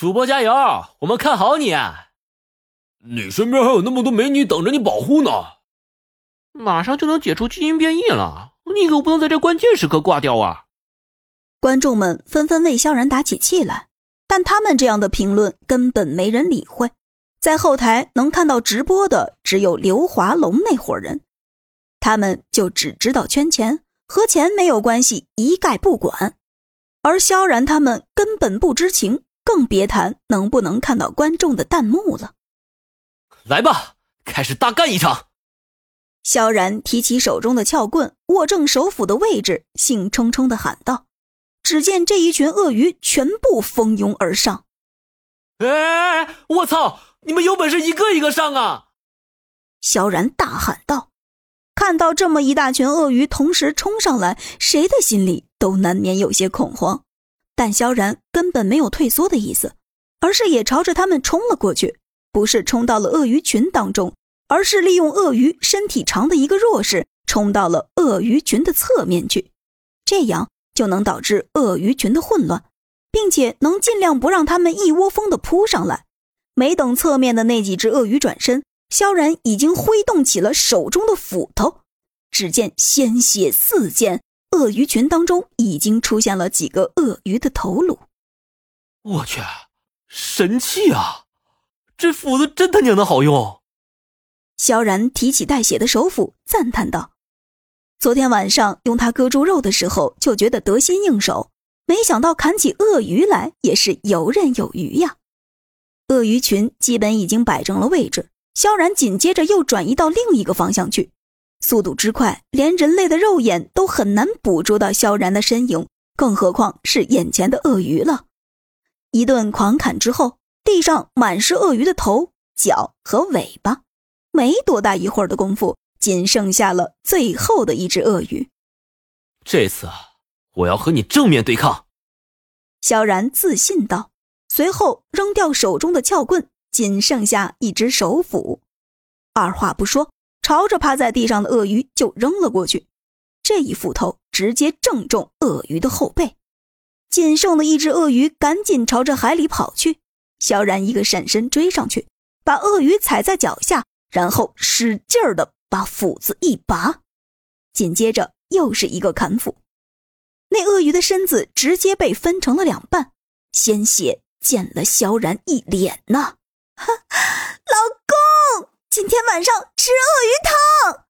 主播加油，我们看好你。你身边还有那么多美女等着你保护呢。马上就能解除基因变异了，你可不能在这关键时刻挂掉啊！观众们纷纷为萧然打起气来，但他们这样的评论根本没人理会。在后台能看到直播的只有刘华龙那伙人，他们就只知道圈钱，和钱没有关系，一概不管。而萧然他们根本不知情，更别谈能不能看到观众的弹幕了。来吧，开始大干一场！萧然提起手中的撬棍，握正手斧的位置，兴冲冲的喊道。只见这一群鳄鱼全部蜂拥而上。哎，我操！你们有本事一个一个上啊！萧然大喊道：“看到这么一大群鳄鱼同时冲上来，谁的心里都难免有些恐慌。但萧然根本没有退缩的意思，而是也朝着他们冲了过去。不是冲到了鳄鱼群当中，而是利用鳄鱼身体长的一个弱势，冲到了鳄鱼群的侧面去。这样就能导致鳄鱼群的混乱，并且能尽量不让他们一窝蜂的扑上来。”没等侧面的那几只鳄鱼转身，萧然已经挥动起了手中的斧头。只见鲜血四溅，鳄鱼群当中已经出现了几个鳄鱼的头颅。我去，神器啊！这斧子真他娘的好用！萧然提起带血的手斧，赞叹道：“昨天晚上用它割猪肉的时候，就觉得得心应手，没想到砍起鳄鱼来也是游刃有余呀。”鳄鱼群基本已经摆正了位置，萧然紧接着又转移到另一个方向去，速度之快，连人类的肉眼都很难捕捉到萧然的身影，更何况是眼前的鳄鱼了。一顿狂砍之后，地上满是鳄鱼的头、脚和尾巴，没多大一会儿的功夫，仅剩下了最后的一只鳄鱼。这次我要和你正面对抗，萧然自信道。随后扔掉手中的撬棍，仅剩下一只手斧，二话不说，朝着趴在地上的鳄鱼就扔了过去。这一斧头直接正中鳄鱼的后背，仅剩的一只鳄鱼赶紧朝着海里跑去。萧然一个闪身追上去，把鳄鱼踩在脚下，然后使劲儿的把斧子一拔，紧接着又是一个砍斧，那鳄鱼的身子直接被分成了两半，鲜血。溅了萧然一脸呢，哈，今天晚上吃鳄鱼汤。